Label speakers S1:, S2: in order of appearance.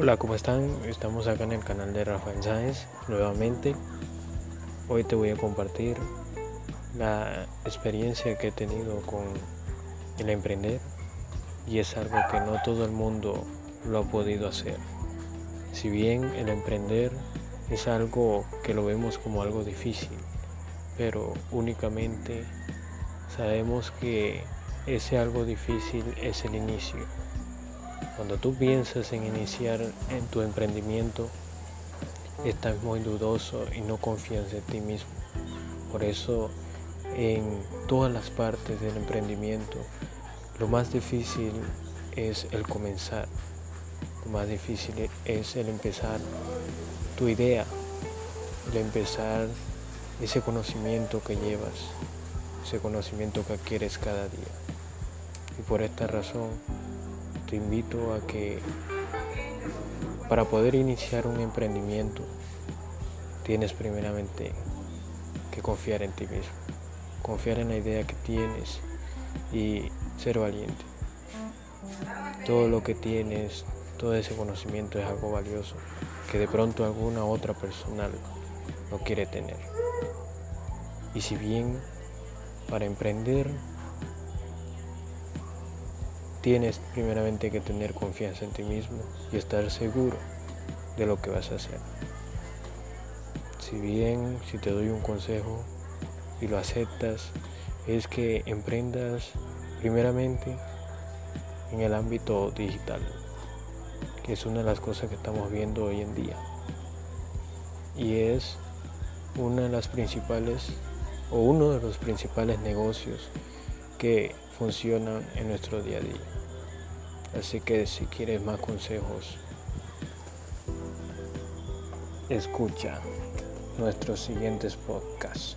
S1: Hola, ¿cómo están? Estamos acá en el canal de Rafael Sáenz nuevamente. Hoy te voy a compartir la experiencia que he tenido con el emprender y es algo que no todo el mundo lo ha podido hacer. Si bien el emprender es algo que lo vemos como algo difícil, pero únicamente sabemos que ese algo difícil es el inicio cuando tú piensas en iniciar en tu emprendimiento, estás muy dudoso y no confías en ti mismo. Por eso, en todas las partes del emprendimiento, lo más difícil es el comenzar. Lo más difícil es el empezar tu idea, el empezar ese conocimiento que llevas, ese conocimiento que adquieres cada día. Y por esta razón, te invito a que para poder iniciar un emprendimiento tienes primeramente que confiar en ti mismo, confiar en la idea que tienes y ser valiente. Todo lo que tienes, todo ese conocimiento es algo valioso que de pronto alguna otra persona no quiere tener. Y si bien para emprender Tienes primeramente que tener confianza en ti mismo y estar seguro de lo que vas a hacer. Si bien, si te doy un consejo y lo aceptas, es que emprendas primeramente en el ámbito digital, que es una de las cosas que estamos viendo hoy en día. Y es una de las principales o uno de los principales negocios que funcionan en nuestro día a día. Así que si quieres más consejos, escucha nuestros siguientes podcasts.